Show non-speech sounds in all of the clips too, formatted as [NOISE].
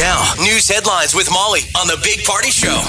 Now, news headlines with Molly on the Big Party Show.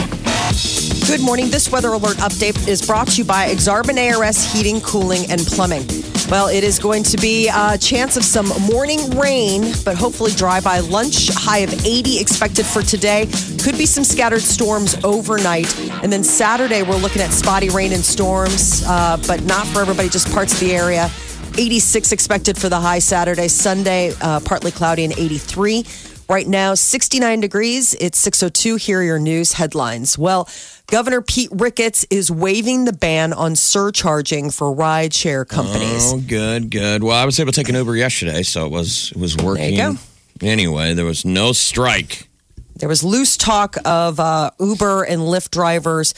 Good morning. This weather alert update is brought to you by Aksarben ARS Heating, Cooling, and Plumbing. Well, it is going to be a chance of some morning rain, but hopefully dry by lunch. High of 80 expected for today. Could be some scattered storms overnight. And then Saturday, we're looking at spotty rain and storms, uh, but not for everybody, just parts of the area. 86 expected for the high Saturday. Sunday, uh, partly cloudy and 83. Right now, 69 degrees. It's 602. Here are your news headlines. Well, Governor Pete Ricketts is waiving the ban on surcharging for rideshare companies. Oh, good, good. Well, I was able to take an Uber yesterday, so it was it was working. go. Anyway, there was no strike. There was loose talk of uh, Uber and Lyft drivers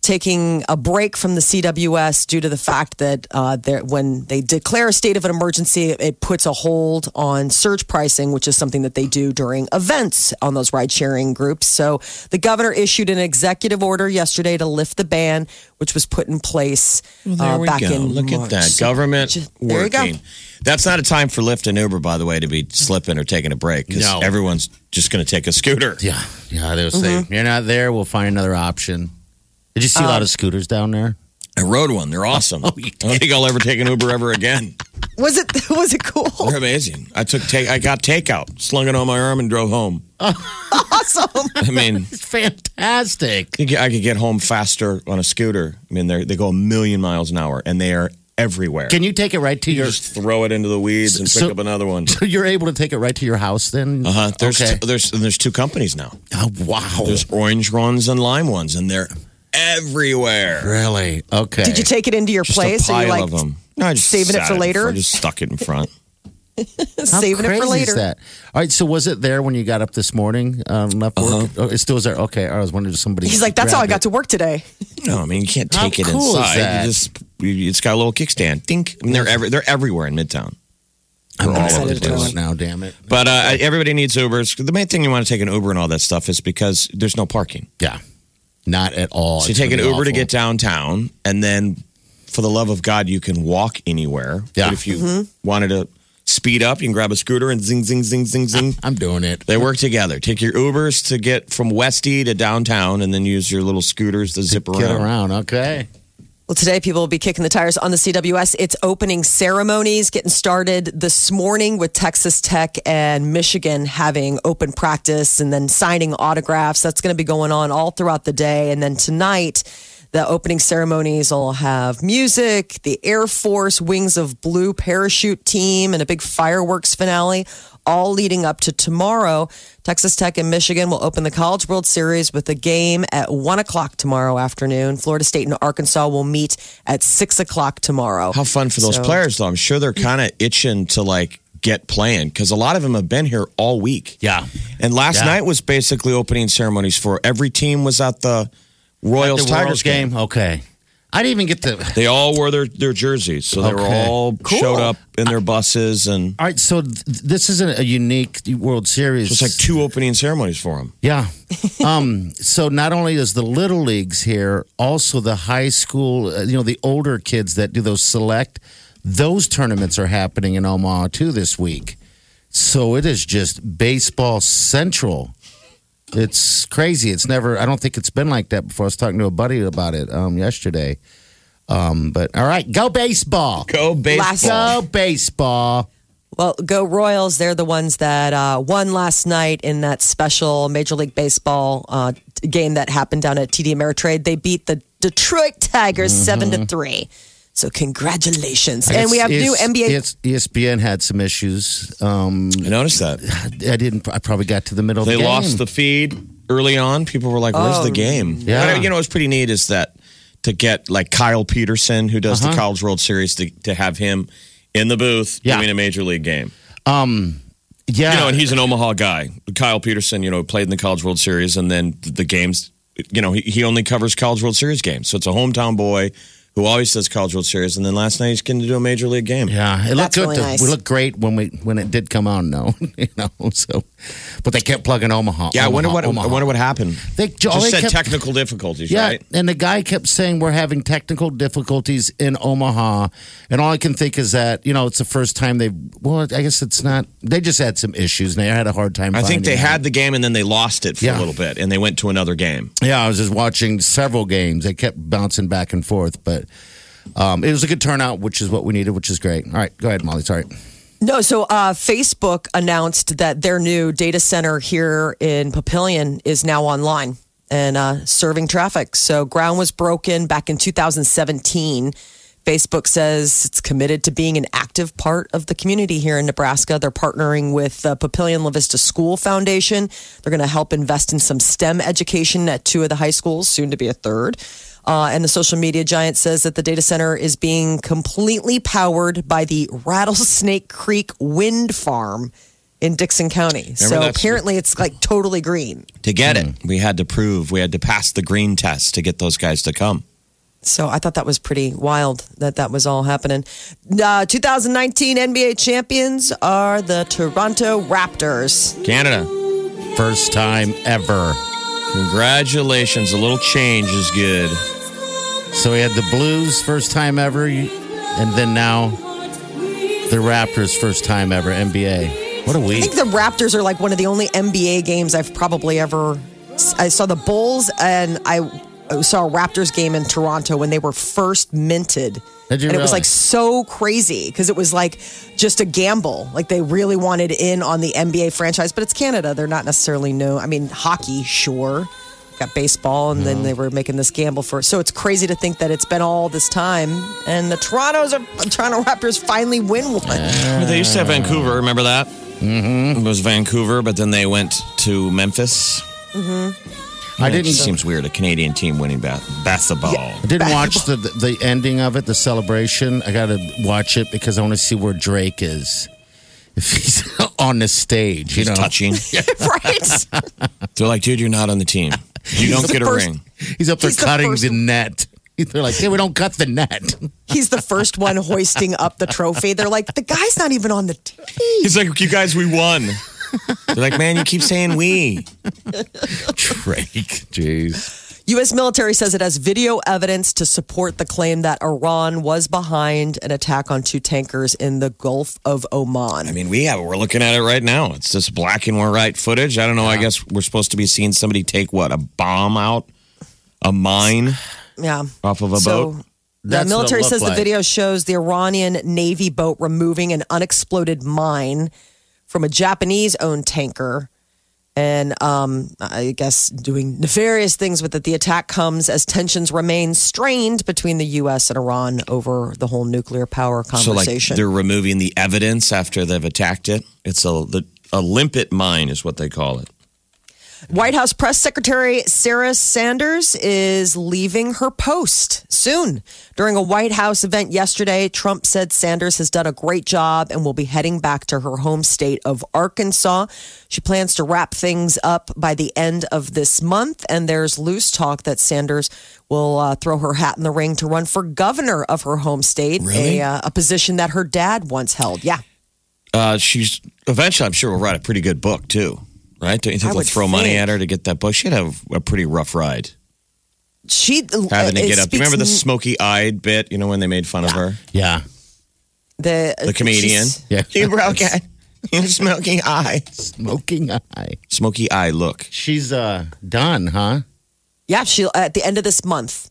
taking a break from the CWS due to the fact that uh, when they declare a state of an emergency, it puts a hold on surge pricing, which is something that they do during events on those ride sharing groups. So the governor issued an executive order yesterday to lift the ban, which was put in place There uh, we back go. in Look March. at that. So Government just- there you go. working. That's not a time for Lyft and Uber, by the way, to be slipping or taking a break because No. everyone's just going to take a scooter. Yeah, yeah. They'll say Mm-hmm. you're not there. We'll find another option. Did you see a lot of scooters down there? I rode one. They're awesome. [LAUGHS] Oh, I don't think I'll ever take an Uber ever again. Was it [LAUGHS] was it cool? They're amazing. I took take. I got takeout, slung it on my arm, and drove home. [LAUGHS] awesome. I mean, It's fantastic. I could get- I could get home faster on a scooter. I mean, they they go a million miles an hour, and they are everywhere. Can you take it right to you your? just throw it into the weeds and pick So- up another one? So you're able to take it right to your house then? Uh huh. There's okay. there's there's two companies now. oh wow. There's orange ones and lime ones, and they're everywhere. really okay. Did you take it into your Just place? a or pile you like of them. No, I just saving it for later? I just stuck it in front. [LAUGHS] How saving it for later? Is that? All right. So was it there when you got up this morning? Um, left work. Uh-huh. Oh, it still was there. Okay. I was wondering if somebody. He's like, that's how I got it. to work today. No, I mean you can't How take it cool is inside. that? You just you, it's got a little kickstand. Think. I mean, they're every, they're everywhere in Midtown. I'm all gonna over the to do it now. Damn it. But uh, everybody needs Ubers. The main thing you want to take an Uber and all that stuff is because there's no parking. Yeah. Not at all. So you It's take an gonna be Uber to awful. get downtown, and then for the love of God, you can walk anywhere. Yeah. But if you mm-hmm. wanted to speed up, you can grab a scooter and zing, zing, zing, zing, zing. [LAUGHS] I'm doing it. They work together. Take your Ubers to get from Westy to downtown, and then use your little scooters to zip Get around. around. Okay. Well, today people will be kicking the tires on the CWS. It's opening ceremonies getting started this morning with Texas Tech and Michigan having open practice and then signing autographs. That's going to be going on all throughout the day. And then tonight, the opening ceremonies will have music, the Air Force Wings of Blue parachute team, and a big fireworks finale, all leading up to tomorrow. Texas Tech and Michigan will open the College World Series with a game at 1 o'clock tomorrow afternoon. Florida State and Arkansas will meet at 6 o'clock tomorrow. How fun for those So- players, though. I'm sure they're kind of itching to like get playing because a lot of them have been here all week. Yeah. And last Yeah. night was basically opening ceremonies for every team was at the Royals the Tigers World's game. game. Okay. I didn't even get the. They all wore their, their jerseys, so they were Okay. all Cool. showed up in their buses, and All right. So th- this isn't a unique World Series. it's like two opening ceremonies for them. Yeah. um, so not only is the little leagues here, also the high school, uh, you know, the older kids that do those select, those tournaments are happening in Omaha too this week. So it is just baseball central. It's crazy. It's never, I don't think it's been like that before. I was talking to a buddy about it um, yesterday. Um, but all right, go baseball. Go baseball! Go baseball. Well, go Royals. They're the ones that uh, won last night in that special Major League Baseball uh, game that happened down at TD Ameritrade. They beat the Detroit Tigers 7 to 3. So congratulations. And we have new NBA. it's- ESPN had some issues. Um, I noticed that I didn't. I probably got to the middle they of the game. lost the feed early on. People were like, "Where's Oh, the game?" yeah. But, you know, what's pretty neat is that to get like Kyle Peterson, who does the Uh-huh. College World Series, to, to have him in the booth Yeah. doing a major league game. Um, Yeah. You know, and he's an Omaha guy. Kyle Peterson, you know, played in the College World Series, and then the games, you know, he, he only covers College World Series games. So it's a hometown boy who always does College World Series. And then last night he's getting to do a major league game. Yeah, it looked That's good. really to- nice. We looked great when we when it did come on. No, [LAUGHS] you know. So, but they kept plugging Omaha. Yeah, I wonder Omaha, what Omaha. I wonder what happened. They all Just they said kept- technical difficulties, Yeah, right? and the guy kept saying we're having technical difficulties in Omaha, and all I can think is that you know it's the first time they. Well, I guess it's not. They just had some issues, and they had a hard time. I think they out. had the game and then they lost it for Yeah. a little bit, and they went to another game. Yeah, I was just watching several games. They kept bouncing back and forth, but um, it was a good turnout, which is what we needed, which is great. All right, go ahead, Molly. Sorry. No, so uh, Facebook announced that their new data center here in Papillion is now online and uh, serving traffic. So ground was broken back in 2017. Facebook says it's committed to being an active part of the community here in Nebraska. They're partnering with the Papillion La Vista School Foundation. They're going to help invest in some STEM education at two of the high schools, soon to be a third. Uh, and the social media giant says that the data center is being completely powered by the Rattlesnake Creek Wind Farm in Dixon County. so apparently it's like totally green. To get it, we had to prove, we had to pass the green test to get those guys to come. So I thought that was pretty wild that that was all happening. Uh, 2019 NBA champions are the Toronto Raptors. Canada, First time ever. congratulations. A little change is good. So we had the Blues first time ever, and then now the Raptors first time ever NBA. What a week! I think the Raptors are like one of the only NBA games I've probably ever. I saw the Bulls and I uh, saw a Raptors game in Toronto when they were first minted. Did you and it was like so crazy because it was like just a gamble. Like they really wanted in on the NBA franchise, but it's Canada. They're not necessarily known. I mean, hockey, sure. Got baseball, and then they were making this gamble for. So it's crazy to think that it's been all this time, and the Toronto's are Toronto Raptors finally win one. They used to have Vancouver. Remember that? Mm-hmm. It was Vancouver, but then they went to Memphis. I It didn't. just seems weird. A Canadian team winning ba- basketball. I didn't watch the the ending of it, the celebration. I got to watch it because I want to see where Drake is. If he's [LAUGHS] on the stage, you He's know, touching. [LAUGHS] [LAUGHS] right? They're like, dude, you're not on the team. You don't get a first- ring. he's up there He's the cutting first- the net. They're like, "Hey, we don't cut the net." [LAUGHS] He's the first one hoisting up the trophy. They're like, the guy's not even on the team. He's like, you guys, we won. [LAUGHS] They're like, man, you keep saying we. [LAUGHS] Drake, jeez. U.S. military says it has video evidence to support the claim that Iran was behind an attack on two tankers in the Gulf of Oman. I mean, we have. We're looking at it right now. It's just black and white footage. I don't know. I guess we're supposed to be seeing somebody take what a bomb out, a mine yeah. off of a So boat. the That's what military looked says the video shows the Iranian Navy boat removing an unexploded mine from a Japanese owned tanker. And um, I guess doing nefarious things with it. The attack comes as tensions remain strained between the U.S. and Iran over the whole nuclear power conversation. So, like, they're removing the evidence after they've attacked it. It's a the, a limpet mine, is what they call it. White House Press Secretary Sarah Sanders is leaving her post soon. During a White House event yesterday, Trump said Sanders has done a great job and will be heading back to her home state of Arkansas. She plans to wrap things up by the end of this month, and there's loose talk that Sanders will uh, throw her hat in the ring to run for governor of her home state, Really? a, uh, a position that her dad once held. Yeah. Uh, she's eventually, I'm sure, will write a pretty good book too, right? Don't you think I they'll would throw money at her to get that book? She'd have a pretty rough ride She having to get up. You remember the smoky-eyed bit? You know when they made fun of her, Yeah, the, the comedian. yeah. [LAUGHS] You broke it. You smoky eye. Smoking eye. Smoky eye look. She's uh done, huh? Yeah, she at the end of this month.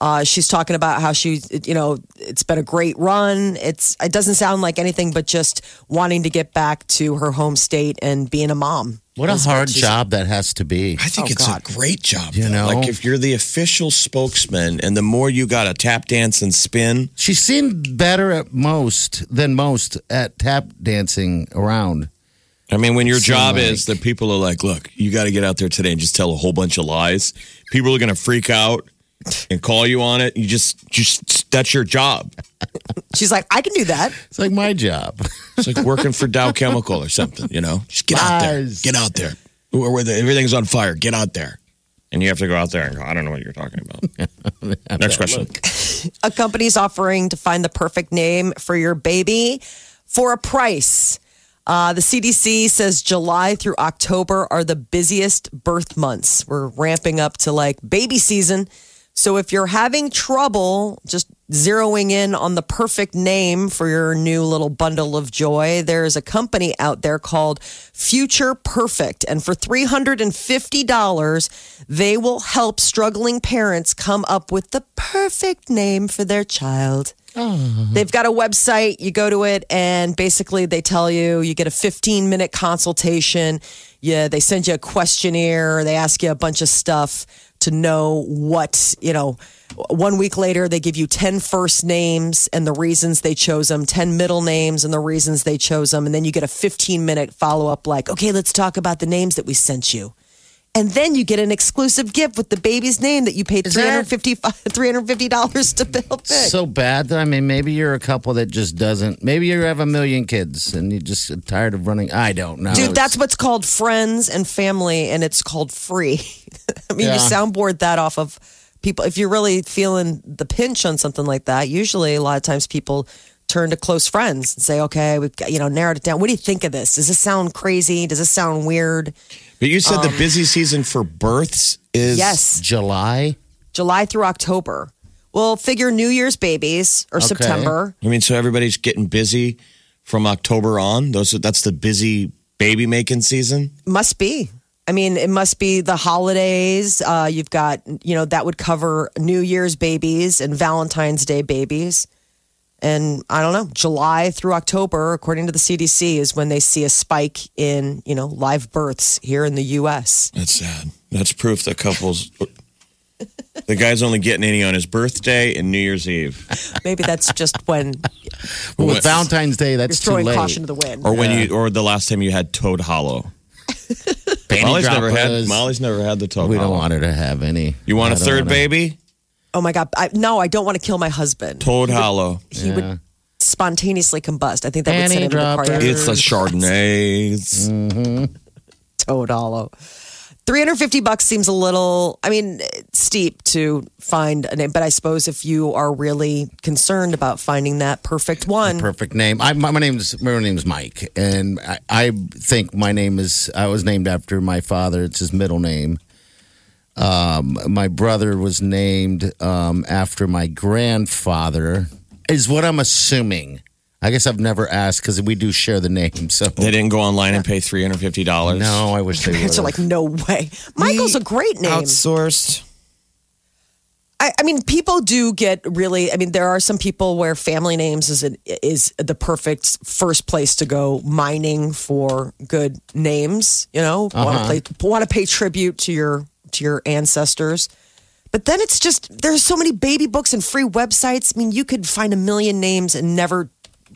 Uh, she's talking about how she, you know, it's been a great run. It's it doesn't sound like anything but just wanting to get back to her home state and being a mom. What a hard she's- job that has to be. I think Oh, it's God. a great job. You though. know? like if you're the official spokesman, and the more you got to tap dance and spin, She seemed better at most than most at tap dancing around. I mean, when your Seem job like- is that people are like, look, you got to get out there today and just tell a whole bunch of lies. People are going to freak out. And call you on it. You just, just that's your job. She's like, I can do that. It's like my job. It's like working for Dow Chemical or something. You know, just get out there. Get out there. Where, where the, everything's on fire. Get out there. And you have to go out there and go. I don't know what you're talking about. [LAUGHS] Next question. A company's offering to find the perfect name for your baby for a price. Uh, the CDC says July through October are the busiest birth months. We're ramping up to like baby season. So if you're having trouble just zeroing in on the perfect name for your new little bundle of joy, there's a company out there called Future Perfect. And for $350, they will help struggling parents come up with the perfect name for their child. Oh. They've got a website. You go to it, and basically they tell you you get a 15 minute consultation. Yeah, they send you a questionnaire. They ask you a bunch of stuff to know what you know. One week later, they give you 10 first names and the reasons they chose them, 10 middle names and the reasons they chose them. And then you get a 15 minute follow up, like, okay, let's talk about the names that we sent you. And then you get an exclusive gift with the baby's name that you paid Is that- $350, $350 to build. so bad that I mean, maybe you're a couple that just doesn't. Maybe you have a million kids and you just get tired of running. I don't know. Dude, that's what's called friends and family, and it's called free. [LAUGHS] I mean, Yeah. you soundboard that off of people. If you're really feeling the pinch on something like that, usually a lot of times people turn to close friends and say, okay, we've got, you know, narrowed it down. What do you think of this? Does this sound crazy? Does this sound weird? But you said the busy season for births is Yes, July. July through October. Well, figure New Year's babies or September. I mean, so everybody's getting busy from October on. Those that's the busy baby making season. Must be. I mean, it must be the holidays. Uh, you've got, you know, that would cover New Year's babies and Valentine's Day babies. And I don't know, July through October, according to the CDC, is when they see a spike in, you know, live births here in the U.S. That's sad. That's proof that couples. the guy's only getting any on his birthday and New Year's Eve, Maybe that's just when Well, with Valentine's Day, you're that's too throwing late. caution to the wind. or when you, or the last time you had Toad Hollow. Molly's never had. Molly's never had the Toad hollow. We Hollow. don't want her to have any. You want I a don't third know. baby? Oh my God. I, no, I don't want to kill my husband. Toad Hollow. He would spontaneously combust. I think that would send him to the dropper. cardiac. It's the Chardonnays. Mm-hmm. Toad Hollow. 350 bucks seems a little, I mean, steep to find a name, but I suppose if you are really concerned about finding that perfect one, Perfect name. I, my, my name's my name's Mike, and I, I think my name is. I was named after my father. It's his middle name. Um, my brother was named um, after my grandfather. Is what I'm assuming. I guess I've never asked because we do share the name. So They didn't go online and pay three hundred fifty dollars. no, I wish they would. parents are like, no way. Michael's a great name. outsourced. I, I mean, people do get really. I mean, there are some people where family names is an, is the perfect first place to go mining for good names. You know, want to play, want to pay tribute to your to your ancestors. But then it's just there's so many baby books and free websites. I mean, you could find a million names and never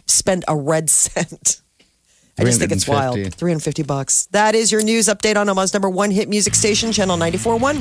spend a red [LAUGHS] cent. I just think it's wild. 350. 350 bucks. That is your news update on Omaha's number one hit music station, Channel 94.1.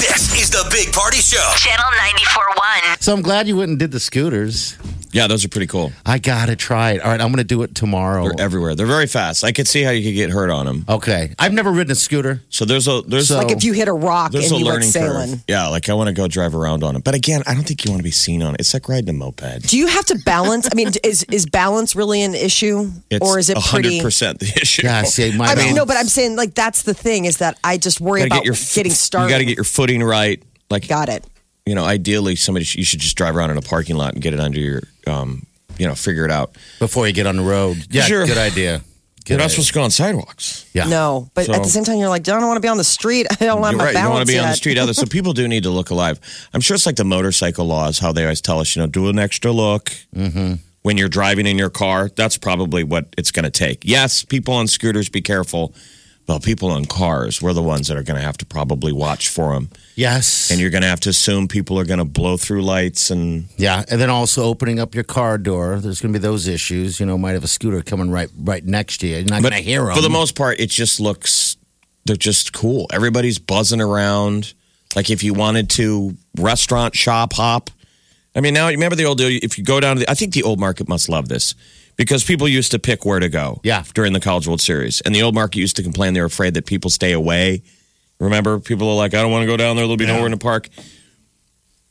This is the Big Party Show. Channel 94.1. so I'm glad you went and did the scooters. Yeah, those are pretty cool. I gotta try it. All right, I'm gonna do it tomorrow. They're everywhere. They're very fast. I could see how you could get hurt on them. Okay, I've never ridden a scooter. So there's a there's So- Like if you hit a rock there's and a you went learning sailing. curve. Yeah, like I want to go drive around on it. But again, I don't think you want to be seen on it. It's like riding a moped. Do you have to balance? I mean, is is balance really an issue, It's or is it pretty? hundred percent the issue. Yeah, see, my I mean, balance- no, but I'm saying like that's the thing is that I just worry You gotta about get your f- getting started. You got to get your footing right. Like Got it. You know, ideally, somebody sh- you should just drive around in a parking lot and get it under your, um, you know, figure it out. before you get on the road. Yeah, Sure. good idea. Good [LAUGHS] You're not idea. supposed to go on sidewalks. Yeah. No, but at the same time, you're like, I don't want to be on the street. [LAUGHS] I don't have You're my right. You balance don't want to be on the street either. So [LAUGHS] people do need to look alive. I'm sure it's like the motorcycle laws, how they always tell us, you know, do an extra look Mm-hmm. when you're driving in your car. That's probably what it's going to take. Yes, people on scooters, be careful. Well, people on cars, we're the ones that are going to have to probably watch for them. Yes. And you're going to have to assume people are going to blow through lights and yeah, and then also opening up your car door. There's going to be those issues. You know, might have a scooter coming right right next to you. You're not going to hear them. for the most part, it just looks they're just cool. Everybody's buzzing around. Like if you wanted to restaurant, shop, hop. I mean, now you remember the old deal. If you go down to the, I think the old market must love this because people used to pick where to go. Yeah. During the College World Series, and the old market used to complain they were afraid that people stay away. Remember, people are like, I don't want to go down there. There'll be nowhere in the park.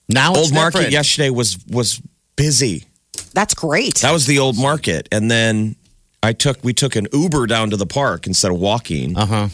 Now it's old market different. yesterday was was busy. That's great. That was the old market, and then I took we took an Uber down to the park instead of walking. Uh huh.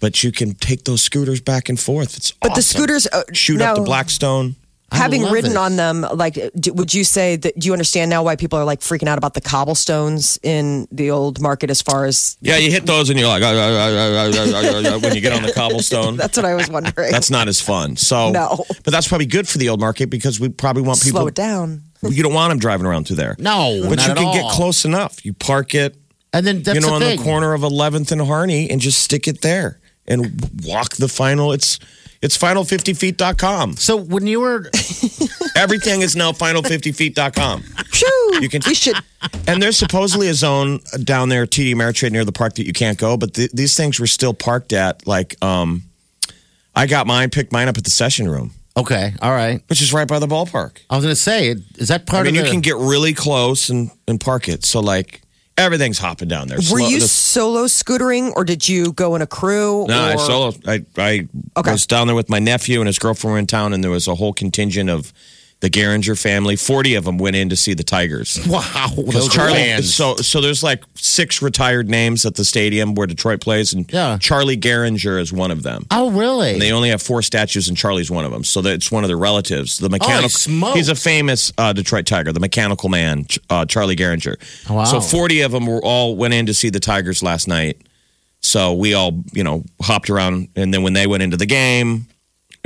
But you can take those scooters back and forth. It's but the scooters uh, shoot now, up to Blackstone. Having love ridden it. on them, like, do, would you say that? Do you understand now why people are like freaking out about the cobblestones in the old market? As far as Yeah, you hit those and you're like, "Ah, ah, ah, ah, ah, ah, ah," when you get on the [LAUGHS] cobblestone. that's what I was wondering. That's not as fun. So, No. but that's probably good for the old market because we probably want people. slow it down. You don't want them driving around through there. No, but not you at can get close enough. You park it, And then that's you know, the on thing. the corner of 11th and Harney, and just stick it there and walk the final. It's it's final50feet.com. So when you were, [LAUGHS] Everything is now final50feet.com. Phew, You can- we should. And there's supposedly a zone down there, TD Ameritrade near the park that you can't go, but th- these things were still parked at like um I got mine, picked mine up at the session room, okay, all right. which is right by the ballpark. I was going to say, is that I part mean, you of the? can get really close and, and park it. So like everything's hopping down there. Were Slow- you the- solo scootering, or did you go in a crew? No, I solo. I I Okay. was down there with my nephew and his girlfriend were in town, and there was a whole contingent of the Gehringer family. Forty of them went in to see the Tigers. wow, those Charlie, fans. so so there's like six retired names at the stadium where Detroit plays, and Yeah. Charlie Gehringer is one of them. oh, really? And they only have four statues, and Charlie's one of them. So that it's one of their relatives. The mechanical. smokes. he's a famous uh, Detroit Tiger, the mechanical man, uh, Charlie Gehringer. Wow. So forty of them were all went in to see the Tigers last night. So we all, you know, hopped around, and then when they went into the game,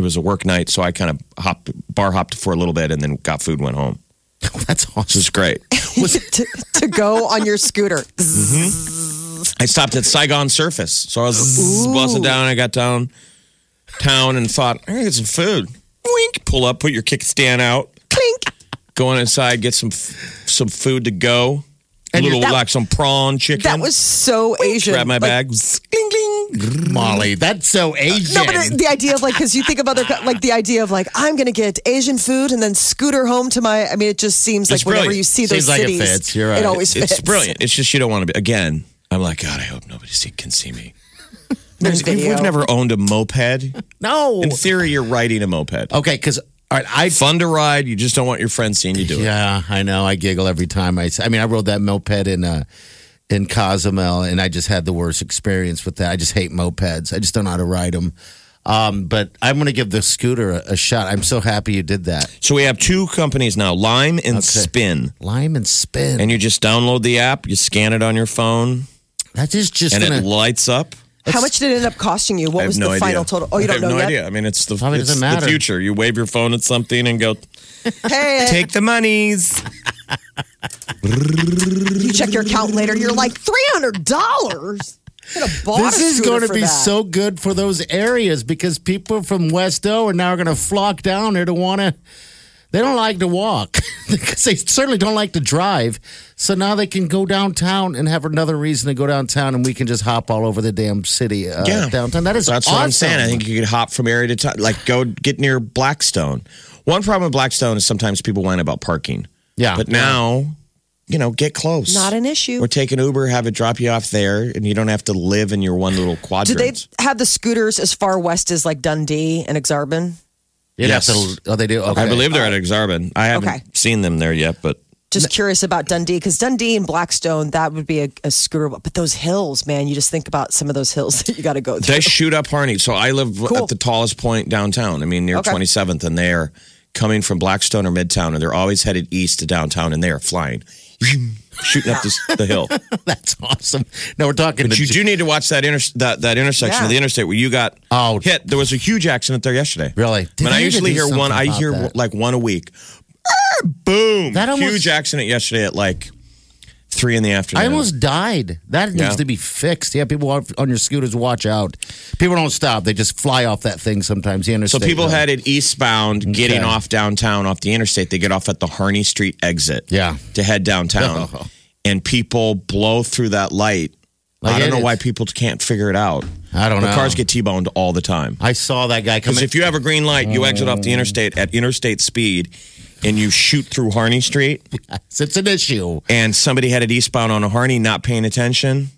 it was a work night. So I kind of hopped, bar hopped for a little bit, and then got food, went home. [LAUGHS] That's awesome. was great. [LAUGHS] to, to go on your scooter. Mm-hmm. I stopped at Saigon Surface. So I was buzzing down. I got down town and thought, I'm gonna get some food. Wink. Pull up, put your kickstand out, Clink. Going inside, get some some food to go. A little that- like some prawn chicken. That was so Asian. grab my Like, bag. Molly, that's so Asian. No, but the, idea of like, because you think of other, like the idea of like, I'm going to get Asian food and then scooter home to my. I mean, it just seems like It's whenever brilliant. you see those Seems like it cities, fits. You're right. always fits. It's brilliant. It's just you don't want to be. Again, I'm like, God, I hope nobody see, can see me. [LAUGHS] There's We've never owned a moped. no. In theory, you're riding a moped. Okay, because all right, I Fun to ride. You just don't want your friends seeing you do it. Yeah, I know. I giggle every time I. I mean, I rode that moped in uh, in Cozumel, and I just had the worst experience with that. I just hate mopeds. I just don't know how to ride them. Um, but I'm going to give the scooter a, a shot. I'm so happy you did that. So we have two companies now, Lime and Okay. Spin. Lime and spin. And you just download the app, you scan it on your phone, that is just and gonna, it lights up. How much did it end up costing you? What was no the idea. final total? Oh, you I don't have know no yet. idea. I mean, it's the Probably it's doesn't the future. You wave your phone at something and go, Hey, take the monies. [LAUGHS] you check your account later. You're like three hundred dollars. This is going to be so good for those areas because people from West O are now going to flock down there to want to. They don't like to walk [LAUGHS] because they certainly don't like to drive. So now they can go downtown and have another reason to go downtown, and we can just hop all over the damn city uh, Yeah. downtown. That is That's awesome. what I'm saying. I think you could hop from area to time, like go get near Blackstone. One problem with Blackstone is sometimes people whine about parking. Yeah. But now, you know, get close. Not an issue. Or take an Uber, have it drop you off there, and you don't have to live in your one little quadrant. Do quadrant. they have the scooters as far west as like Dundee and Aksarben? You'd Yes. to- oh, they do. Okay. I believe they're at oh. Aksarben. I haven't Okay. seen them there yet, but Just curious about Dundee because Dundee and Blackstone that would be a, a scooter. But those hills, man, you just think about some of those hills [LAUGHS] that you got to go through. they shoot up Harney. So I live Cool. at the tallest point downtown. I mean, near Okay. 27th, and they're coming from Blackstone or Midtown, and they're always headed east to downtown, and they are flying, shooting up this, the hill. [LAUGHS] That's awesome. No, we're talking. But you do need to watch that inter- that that intersection Yeah. of the interstate where you got Oh. hit. There was a huge accident there yesterday. Really? I mean, I I need to usually do hear one. I about hear that? like one a week. Ah, Boom! That almost- huge accident yesterday at like three in the afternoon. I almost died. That needs Yeah. to be fixed. Yeah, people on your scooters, watch out. People don't stop; they just fly off that thing sometimes. The interstate. So people headed eastbound, getting Okay. off downtown off the interstate. They get off at the Harney Street exit. Yeah. To head downtown, [LAUGHS] and people blow through that light Like, I don't know is- why people can't figure it out. I don't The know. cars get T-boned all the time. I saw that guy Because if you have a green light, you exit off Mm. the interstate at interstate speed, and you shoot through Harney Street, [LAUGHS] it's an issue. and somebody had headed eastbound on a Harney not paying attention,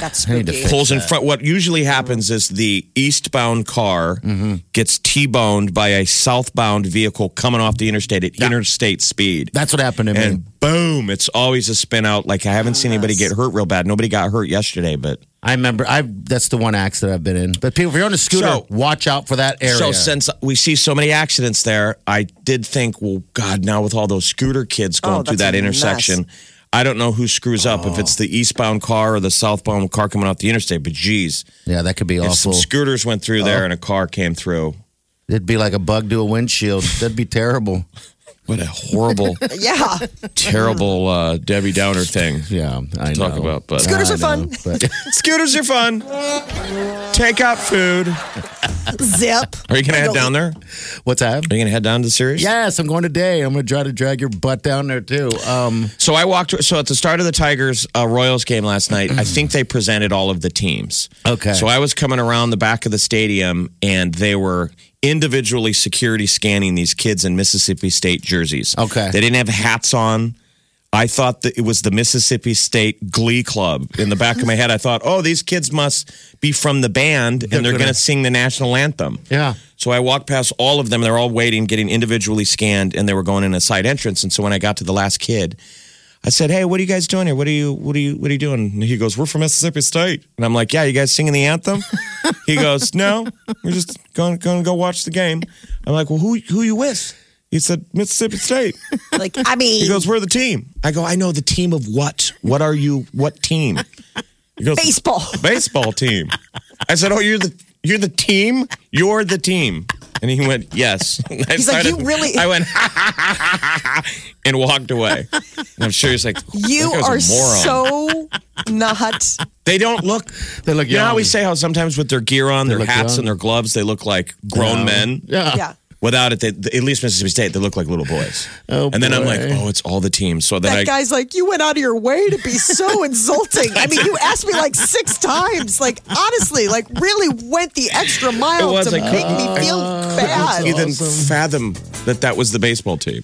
That's I need to spooky. pulls in front. What usually happens is the eastbound car Mm-hmm. gets T-boned by a southbound vehicle coming off the interstate at interstate speed. That's what happened to me. and boom, it's always a spin out. Like I haven't seen anybody get hurt real bad. Nobody got hurt yesterday, but I remember. I that's the one accident I've been in. But people, if you're on a scooter, So- watch out for that area. So since we see so many accidents there, I did think, well, God, now with all those scooter kids going Oh, through that's that a intersection, I don't know who screws up if it's the eastbound car or the southbound car coming off the interstate. But geez, yeah, that could be if some scooters went through there and a car came through, It'd be like a bug to a windshield. That'd be terrible. [LAUGHS] what a horrible, [LAUGHS] Yeah. terrible uh, Debbie Downer thing. Yeah, I know. Talk about, but Scooters I are fun. but- [LAUGHS] scooters are fun. Take out food. Zip. [LAUGHS] Are you going to head down there? What's that? Are you going to head down to the series? Yes, I'm going today. I'm going to try to drag your butt down there too. Um, So I walked. So at the start of the Tigers uh, Royals game last night, I think they presented all of the teams. Okay. So I was coming around the back of the stadium, and they were individually security scanning these kids in Mississippi State jerseys. Okay. They didn't have hats on. I thought that it was the Mississippi State Glee Club. In the back of my head, I thought, oh, these kids must be from the band, and they're, gonna- going to sing the national anthem. yeah. So I walked past all of them. They're all waiting, getting individually scanned, and they were going in a side entrance. And so when I got to the last kid, I said, "Hey, what are you guys doing here? What are you what are you what are you doing?" And he goes, "We're from Mississippi State." And I'm like, "Yeah, you guys singing the anthem?" [LAUGHS] he goes, "No, we're just going going to go watch the game." I'm like, "Well, who who you with?" He said, "Mississippi State." [LAUGHS] Like, I mean, He goes, "We're the team." I go, "I know the team of what? What are you? What team?" He goes, baseball. baseball team. I said, "Oh, you're the you're the team. You're the team." And he went, "Yes." And [LAUGHS] I He's like, "You really-" I went, [LAUGHS] and walked away. And I'm sure he's like, You "That guy's a are so not. They don't look. They look You know how we say how sometimes with their gear on, their look hats young. and their gloves, they look like grown Yeah. men. Yeah. Yeah. Without it, they, at least Mississippi State, they look like little boys. Oh, and then I'm like, oh, it's all the teams. So then That I, guy's like, you went out of your way to be so [LAUGHS] insulting. I mean, you asked me like six times. Like, honestly, like really went the extra mile was to like- make me oh, feel bad. he didn't fathom that that was the baseball team.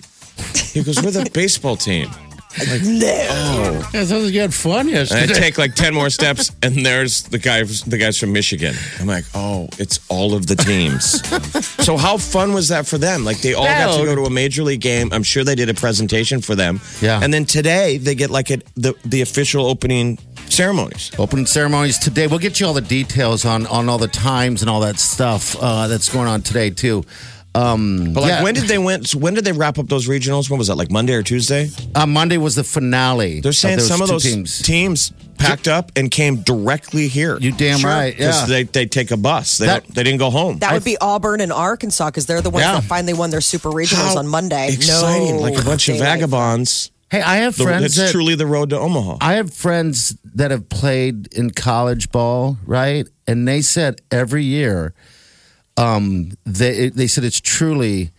He goes, we're the [LAUGHS] baseball team. No. Yeah, sounds like you had fun And I yesterday. take like 10 more steps, and there's the guys, the guys from Michigan. I'm like, oh, it's all of the teams. [LAUGHS] so, how fun was that for them? Like, they all got to go to a major league game. I'm sure they did a presentation for them. Yeah. And then today, they get like a, the, the official opening ceremonies. Opening ceremonies today. We'll get you all the details on on all the times and all that stuff uh, that's going on today too. Um, But like, yeah. when did they went? When did they wrap up those regionals? When was that? Like Monday or Tuesday? uh, Monday was the finale. They're saying those some of those teams. teams. packed up and came directly here. You damn right. Because Yeah. they, they take a bus. They, That- don't, they didn't go home. That would be Auburn and Arkansas because they're the ones Yeah. that finally won their super regionals How on Monday. Exciting. No like a bunch of vagabonds. hey, I have The, friends it's that truly the road to Omaha. I have friends that have played in college ball, right? And they said every year, um, they they said it's truly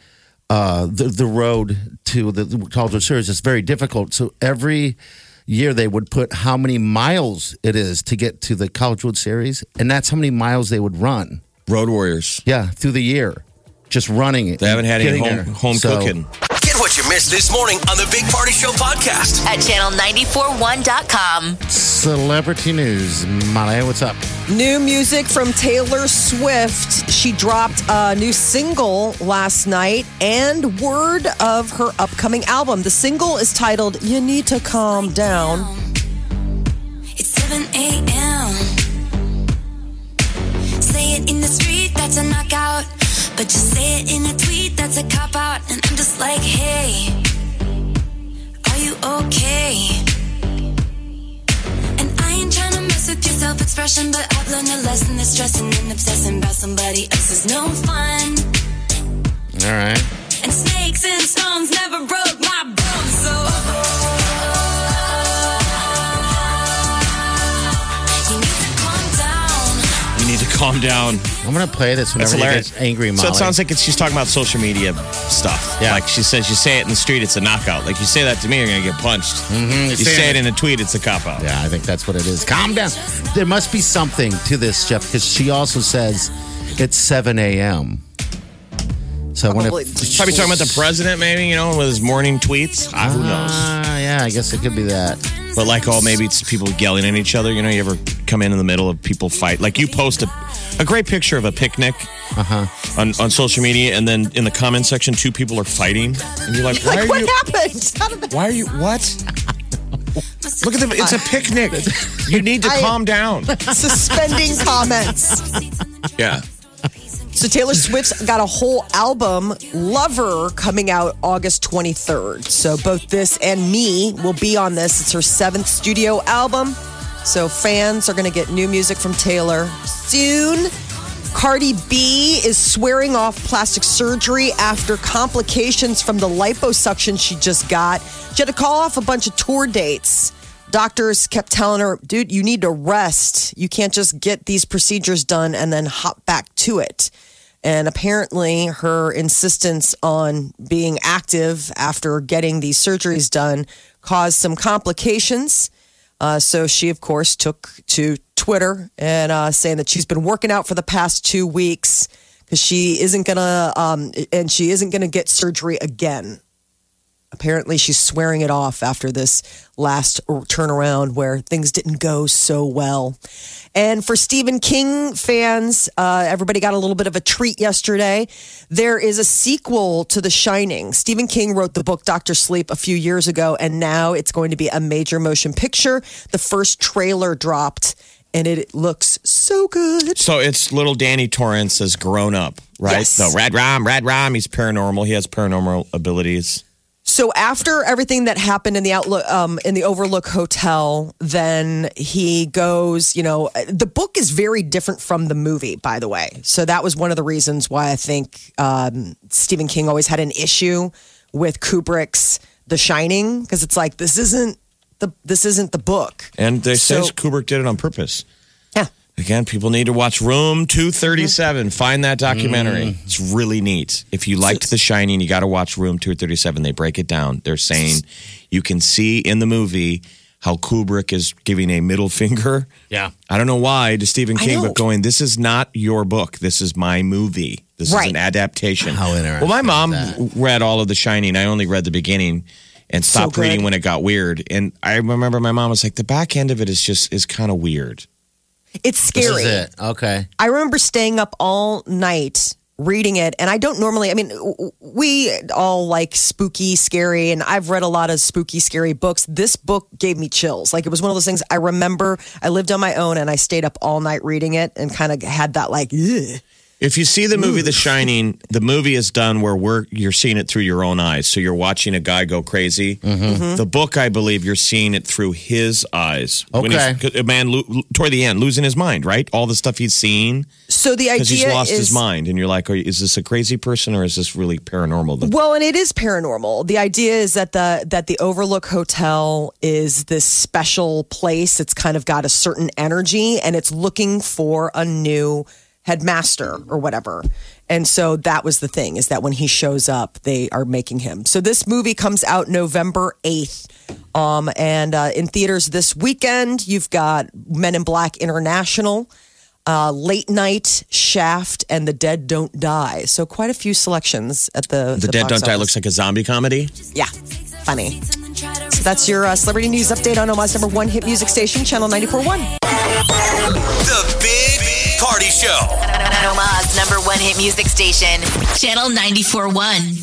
uh, the the road to the, college World series is very difficult. So every year they would put how many miles it is to get to the college world series, and that's how many miles they would run. road Warriors. Yeah, through the year, just running it. They haven't had any home, home So- cooking. Get what you missed this morning on the Big Party Show podcast. At channel941.com. Celebrity news, Molly, what's up? New music from Taylor Swift. She dropped a new single last night and word of her upcoming album. The single is titled You Need to Calm Down. It's 7 a.m. Say it in the street, that's a knockout. But just say it in a tweet, that's a cop out. And I'm just like, hey, are you okay? And I ain't trying to mess with your self expression, but I've learned a lesson that stressing and obsessing about somebody else is no fun. All right. And snakes and stones never broke my bones, so. You calm down. We need to calm down. You need to calm down. I'm gonna play this whenever you hilarious. get angry, Molly. So it sounds like it's, she's talking about social media stuff. Yeah. Like she says, you say it in the street, it's a knockout. Like you say that to me, you're going to get punched. Mhm, You saying say it in a tweet, it's a cop out. Yeah, I think that's what it is. Calm down. There must be something to this, Jeff, because she also says it's 7 a.m. So I Probably. wonder if Probably talking about the president, maybe, you know, with his morning tweets. Ah, who knows? Ah, yeah, I guess it could be that. But like, oh, maybe it's people yelling at each other. You know, you ever come in in the middle of people fight? Like you post a, a great picture of a picnic Uh-huh. on, on social media, and then in the comment section, two people are fighting, and you're like, why Like, are what you? happened? How did that- Why are you? What? [LAUGHS] Look at the. It's a picnic. You need to I- calm down. [LAUGHS] Suspending comments. Yeah. So Taylor Swift's got a whole album, Lover, coming out August 23rd. So both this and me will be on this. It's her seventh studio album. So fans are going to get new music from Taylor soon. Cardi B is swearing off plastic surgery after complications from the liposuction she just got. She had to call off a bunch of tour dates. Doctors kept telling her, dude, you need to rest. You can't just get these procedures done and then hop back to it. And apparently, her insistence on being active after getting these surgeries done caused some complications. Uh, so she, of course, took to Twitter and uh, saying that she's been working out for the past two weeks because she isn't gonna, um, and she isn't gonna get surgery again. Apparently, she's swearing it off after this last turnaround where things didn't go so well. And for Stephen King fans, uh, everybody got a little bit of a treat yesterday. There is a sequel to The Shining. Stephen King wrote the book Doctor Sleep a few years ago, and now it's going to be a major motion picture. The first trailer dropped, and it looks so good. So it's little Danny Torrance has grown up, right? Yes. So Redrum, Rad Rom, he's paranormal. He has paranormal abilities. So after everything that happened in the outlook um, in the Overlook Hotel, then he goes. You know, the book is very different from the movie, by the way. So that was one of the reasons why I think um, Stephen King always had an issue with Kubrick's The Shining because it's like this isn't the this isn't the book. And they So- say Kubrick did it on purpose. Again, people need to watch Room 237. Find that documentary. Mm. It's really neat. If you liked The Shining, you got to watch Room 237. They break it down. They're saying you can see in the movie how Kubrick is giving a middle [LAUGHS] finger. Yeah. I don't know why to Stephen King, but going, this is not your book. This is my movie. This is an adaptation. How interesting. Well, my mom read all of The Shining. I only read the beginning and stopped good. reading when it got weird. And I remember my mom was like, the back end of it is just is kind of weird. It's scary. it. Okay. I remember staying up all night reading it and I don't normally I mean we all like spooky scary and I've read a lot of spooky scary books this book gave me chills like it was one of those things I remember I lived on my own and I stayed up all night reading it and kind of had that like Ugh. If you see the movie The Shining, the movie is done where we're you're seeing it through your own eyes. So you're watching a guy go crazy. Mm-hmm. The book, I believe, you're seeing it through his eyes. When he's- Okay. a man lo- toward the end losing his mind, right? All the stuff he's seen. so the idea is. he's lost is his mind, and you're like, are, is this a crazy person or is this really paranormal? The- Well, and it is paranormal. The idea is that the that the Overlook Hotel is this special place. It's kind of got a certain energy and it's looking for a new headmaster or whatever. And so that was the thing is that when he shows up, they are making him. So this movie comes out November 8th. Um, and uh, in theaters this weekend, you've got Men in Black International uh, Late Night, Shaft, and The Dead Don't Die. So quite a few selections at the the Dead box Don't Die looks like a zombie comedy. yeah, funny. So that's your uh, celebrity news update on Omaha's number one hit music station, Channel 94.1. The Big Party Show. Omaha's number one hit music station, Channel 94.1.